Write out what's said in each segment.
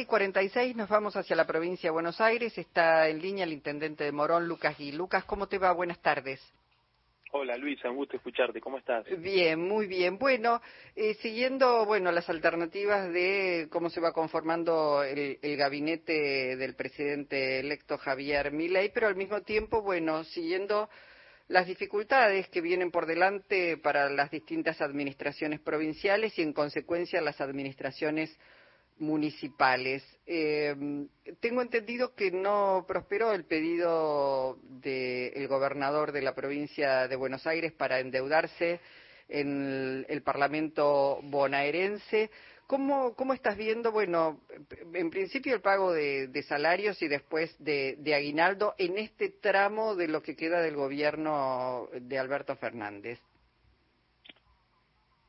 y 46 nos vamos hacia la provincia de Buenos Aires. Está en línea el intendente de Morón, Lucas Gui. Lucas, ¿cómo te va? Buenas tardes. Hola Luisa, un gusto escucharte. ¿Cómo estás? Bien, muy bien. Bueno, eh, siguiendo bueno las alternativas de cómo se va conformando el, el, gabinete del presidente electo Javier Milei, pero al mismo tiempo, bueno, siguiendo las dificultades que vienen por delante para las distintas administraciones provinciales y en consecuencia las administraciones municipales. Eh, tengo entendido que no prosperó el pedido del gobernador de la provincia de Buenos Aires para endeudarse en el, Parlamento bonaerense. ¿Cómo, ¿Cómo, estás viendo, bueno, en principio el pago de, de salarios y después de, de, aguinaldo en este tramo de lo que queda del gobierno de Alberto Fernández?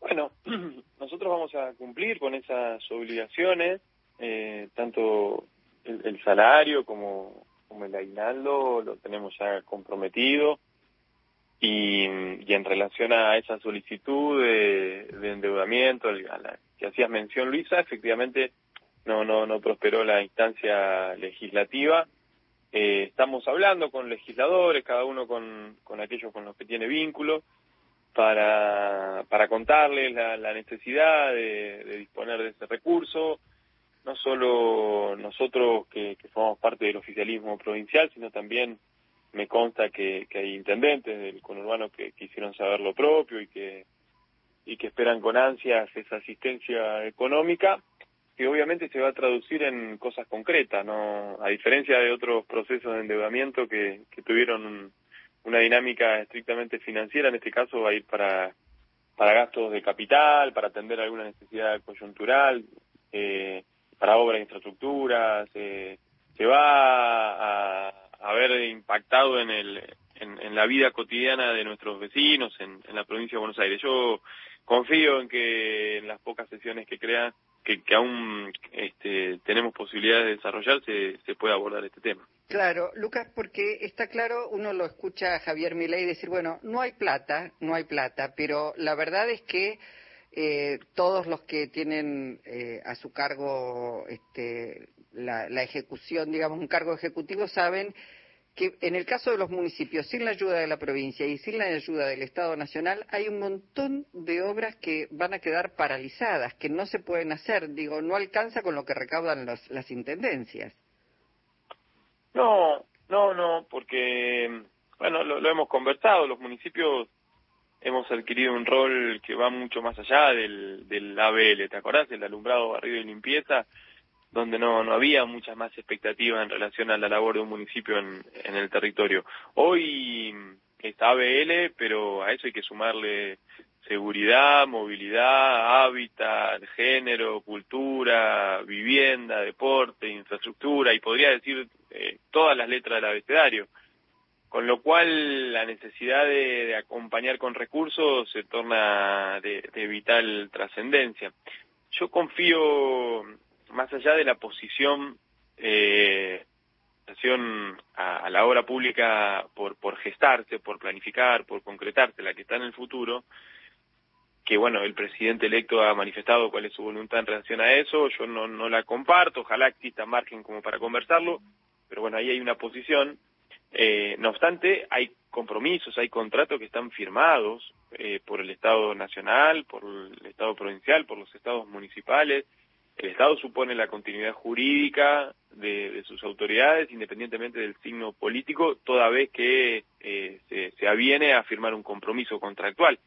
Bueno, nosotros vamos a cumplir con esas obligaciones, eh, tanto el, salario como, como el aguinaldo lo tenemos ya comprometido y, y en relación a esa solicitud de, endeudamiento a la que hacías mención Luisa, efectivamente no, no, no prosperó la instancia legislativa. Eh, estamos hablando con legisladores, cada uno con, con aquellos con los que tiene vínculo para, para contarles la, necesidad de, disponer de ese recurso, no solo nosotros que, que, formamos parte del oficialismo provincial, sino también me consta que, que hay intendentes del conurbano que quisieron saber lo propio y que, y que esperan con ansias esa asistencia económica que obviamente se va a traducir en cosas concretas, no a diferencia de otros procesos de endeudamiento que, que tuvieron una dinámica estrictamente financiera, en este caso va a ir para, para gastos de capital, para atender alguna necesidad coyuntural, eh, para obras de infraestructuras, eh, se va a, a, ver impactado en, el, en, la vida cotidiana de nuestros vecinos en, la provincia de Buenos Aires. Yo confío en que en las pocas sesiones que crean que, que aún este, tenemos posibilidades de desarrollar se, se pueda abordar este tema. Claro, Lucas, porque está claro, uno lo escucha a Javier Milei decir, bueno, no hay plata, no hay plata, pero la verdad es que eh, todos los que tienen eh, a su cargo este, la, la, ejecución, digamos, un cargo ejecutivo, saben que en el caso de los municipios, sin la ayuda de la provincia y sin la ayuda del Estado Nacional, hay un montón de obras que van a quedar paralizadas, que no se pueden hacer. Digo, no alcanza con lo que recaudan las intendencias. No, no, no, porque, bueno, lo, lo hemos conversado, los municipios hemos adquirido un rol que va mucho más allá del, del ABL, ¿te acordás? El alumbrado, barrido y limpieza donde no, no había muchas más expectativas en relación a la labor de un municipio en, en el territorio. Hoy está ABL, pero a eso hay que sumarle seguridad, movilidad, hábitat, género, cultura, vivienda, deporte, infraestructura, y podría decir eh, todas las letras del abecedario. Con lo cual la necesidad de, acompañar con recursos se torna de, vital trascendencia. Yo confío más allá de la posición eh, a, a, la obra pública por, por gestarse, por planificar, por concretarse, la que está en el futuro, que bueno, el presidente electo ha manifestado cuál es su voluntad en relación a eso, yo no, no la comparto, ojalá exista margen como para conversarlo, pero bueno, ahí hay una posición. Eh, no obstante, hay compromisos, hay contratos que están firmados eh, por el Estado Nacional, por el Estado Provincial, por los Estados Municipales, el Estado supone la continuidad jurídica de, sus autoridades, independientemente del signo político, toda vez que eh, se, se, aviene a firmar un compromiso contractual.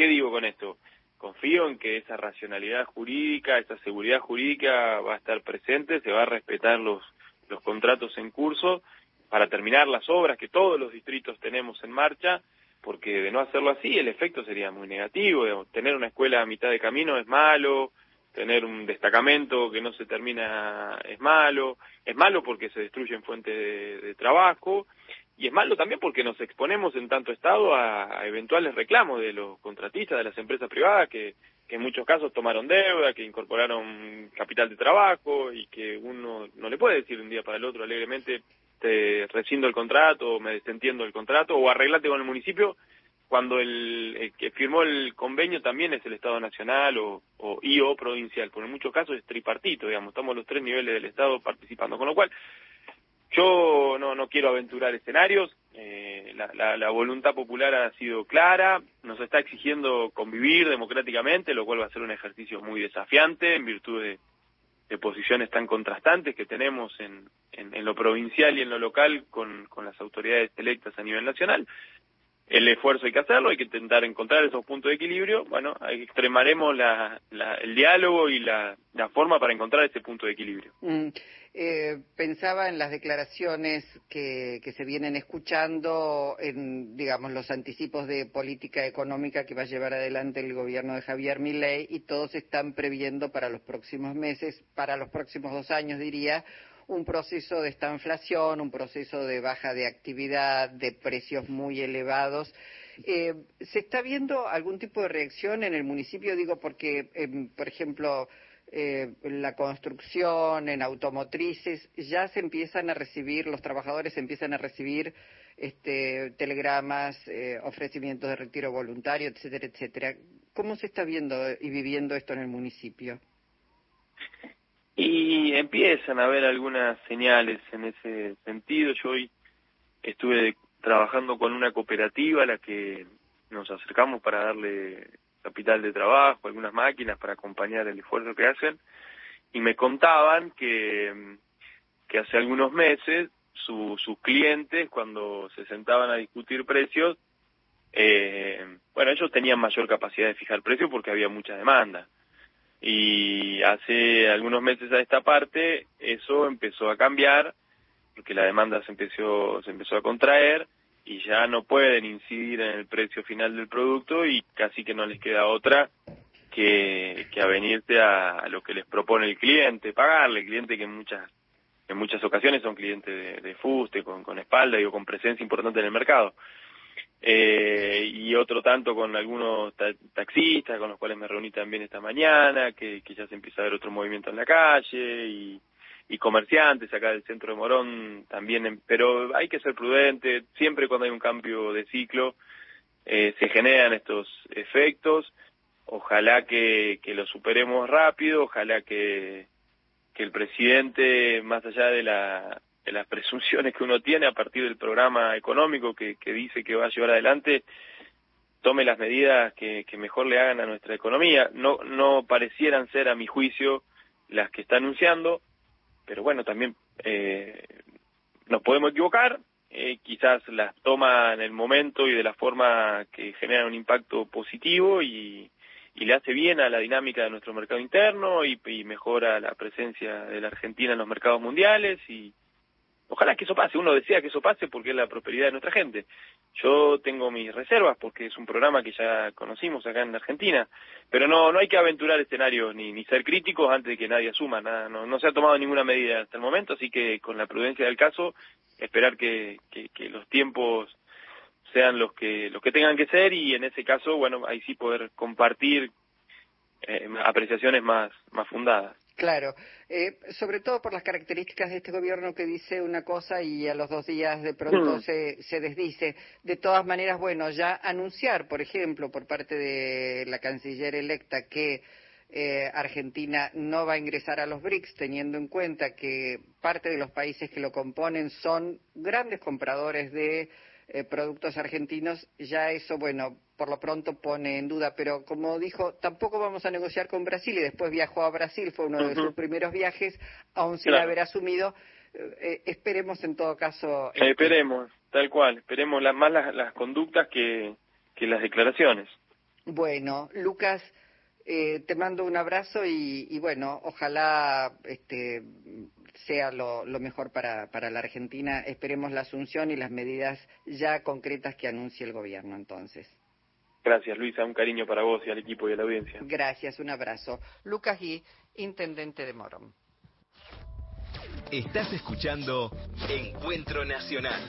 ¿Qué digo con esto? Confío en que esa racionalidad jurídica, esa seguridad jurídica va a estar presente, se va a respetar los, los contratos en curso para terminar las obras que todos los distritos tenemos en marcha, porque de no hacerlo así el efecto sería muy negativo. Tener una escuela a mitad de camino es malo, tener un destacamento que no se termina es malo, es malo porque se destruyen fuentes de, trabajo y es malo también porque nos exponemos en tanto estado a, eventuales reclamos de los contratistas, de las empresas privadas que, en muchos casos tomaron deuda, que incorporaron capital de trabajo y que uno no le puede decir un día para el otro alegremente te rescindo el contrato, o me desentiendo el contrato o arreglate con el municipio cuando el, que firmó el convenio también es el Estado Nacional o, o o provincial, porque en muchos casos es tripartito, digamos, estamos los tres niveles del Estado participando, con lo cual yo no, quiero aventurar escenarios, eh, la, la, voluntad popular ha sido clara, nos está exigiendo convivir democráticamente, lo cual va a ser un ejercicio muy desafiante en virtud de, posiciones tan contrastantes que tenemos en, lo provincial y en lo local con las autoridades electas a nivel nacional el esfuerzo hay que hacerlo, hay que intentar encontrar esos puntos de equilibrio. Bueno, extremaremos la, el diálogo y la, forma para encontrar ese punto de equilibrio. Mm, eh, pensaba en las declaraciones que, que se vienen escuchando, en, digamos, los anticipos de política económica que va a llevar adelante el gobierno de Javier Milei y todos están previendo para los próximos meses, para los próximos dos años, diría, un proceso de esta inflación, un proceso de baja de actividad, de precios muy elevados. Eh, ¿Se está viendo algún tipo de reacción en el municipio? Digo, porque, em, por ejemplo, eh, la construcción, en automotrices, ya se empiezan a recibir, los trabajadores empiezan a recibir este, telegramas, eh, ofrecimientos de retiro voluntario, etcétera, etcétera. ¿Cómo se está viendo y viviendo esto en el municipio? Y empiezan a haber algunas señales en ese sentido. Yo hoy estuve trabajando con una cooperativa a la que nos acercamos para darle capital de trabajo, algunas máquinas para acompañar el esfuerzo que hacen, y me contaban que, que hace algunos meses sus clientes, cuando se sentaban a discutir precios, eh, bueno, ellos tenían mayor capacidad de fijar precios porque había mucha demanda y hace algunos meses a esta parte eso empezó a cambiar porque la demanda se empezó se empezó a contraer y ya no pueden incidir en el precio final del producto y casi que no les queda otra que, que avenirse a, lo que les propone el cliente, pagarle, cliente que en muchas en muchas ocasiones son clientes de, fuste, con, con espalda y con presencia importante en el mercado eh, y otro tanto con algunos taxistas con los cuales me reuní también esta mañana, que, que ya se empieza a ver otro movimiento en la calle y, comerciantes acá del centro de Morón también, pero hay que ser prudente, siempre cuando hay un cambio de ciclo eh, se generan estos efectos, ojalá que, que lo superemos rápido, ojalá que, que el presidente, más allá de la de las presunciones que uno tiene a partir del programa económico que, dice que va a llevar adelante, tome las medidas que, que, mejor le hagan a nuestra economía. No, no parecieran ser, a mi juicio, las que está anunciando, pero bueno, también eh, nos podemos equivocar, eh, quizás las toma en el momento y de la forma que genera un impacto positivo y, y le hace bien a la dinámica de nuestro mercado interno y, y mejora la presencia de la Argentina en los mercados mundiales y, Ojalá que eso pase, uno desea que eso pase porque es la prosperidad de nuestra gente. Yo tengo mis reservas porque es un programa que ya conocimos acá en Argentina, pero no no hay que aventurar escenarios ni, ni ser críticos antes de que nadie asuma, nada, no, se ha tomado ninguna medida hasta el momento, así que con la prudencia del caso, esperar que, que, los tiempos sean los que los que tengan que ser y en ese caso, bueno, ahí sí poder compartir eh, apreciaciones más más fundadas. Claro, eh, sobre todo por las características de este gobierno que dice una cosa y a los dos días de pronto mm. se, se, desdice. De todas maneras, bueno, ya anunciar, por ejemplo, por parte de la canciller electa que eh, Argentina no va a ingresar a los BRICS, teniendo en cuenta que parte de los países que lo componen son grandes compradores de eh, productos argentinos, ya eso, bueno, por lo pronto pone en duda. Pero como dijo, tampoco vamos a negociar con Brasil y después viajó a Brasil, fue uno de sus primeros viajes, aún sin haber asumido. Eh, eh, esperemos en todo caso. esperemos, tal cual, esperemos más las, conductas que, que las declaraciones. Bueno, Lucas, eh, te mando un abrazo y, y bueno, ojalá este, sea lo, mejor para, para, la Argentina. Esperemos la asunción y las medidas ya concretas que anuncie el gobierno entonces. Gracias, Luisa. Un cariño para vos y al equipo y a la audiencia. Gracias, un abrazo. Lucas Gui, intendente de Morón. Estás escuchando Encuentro Nacional.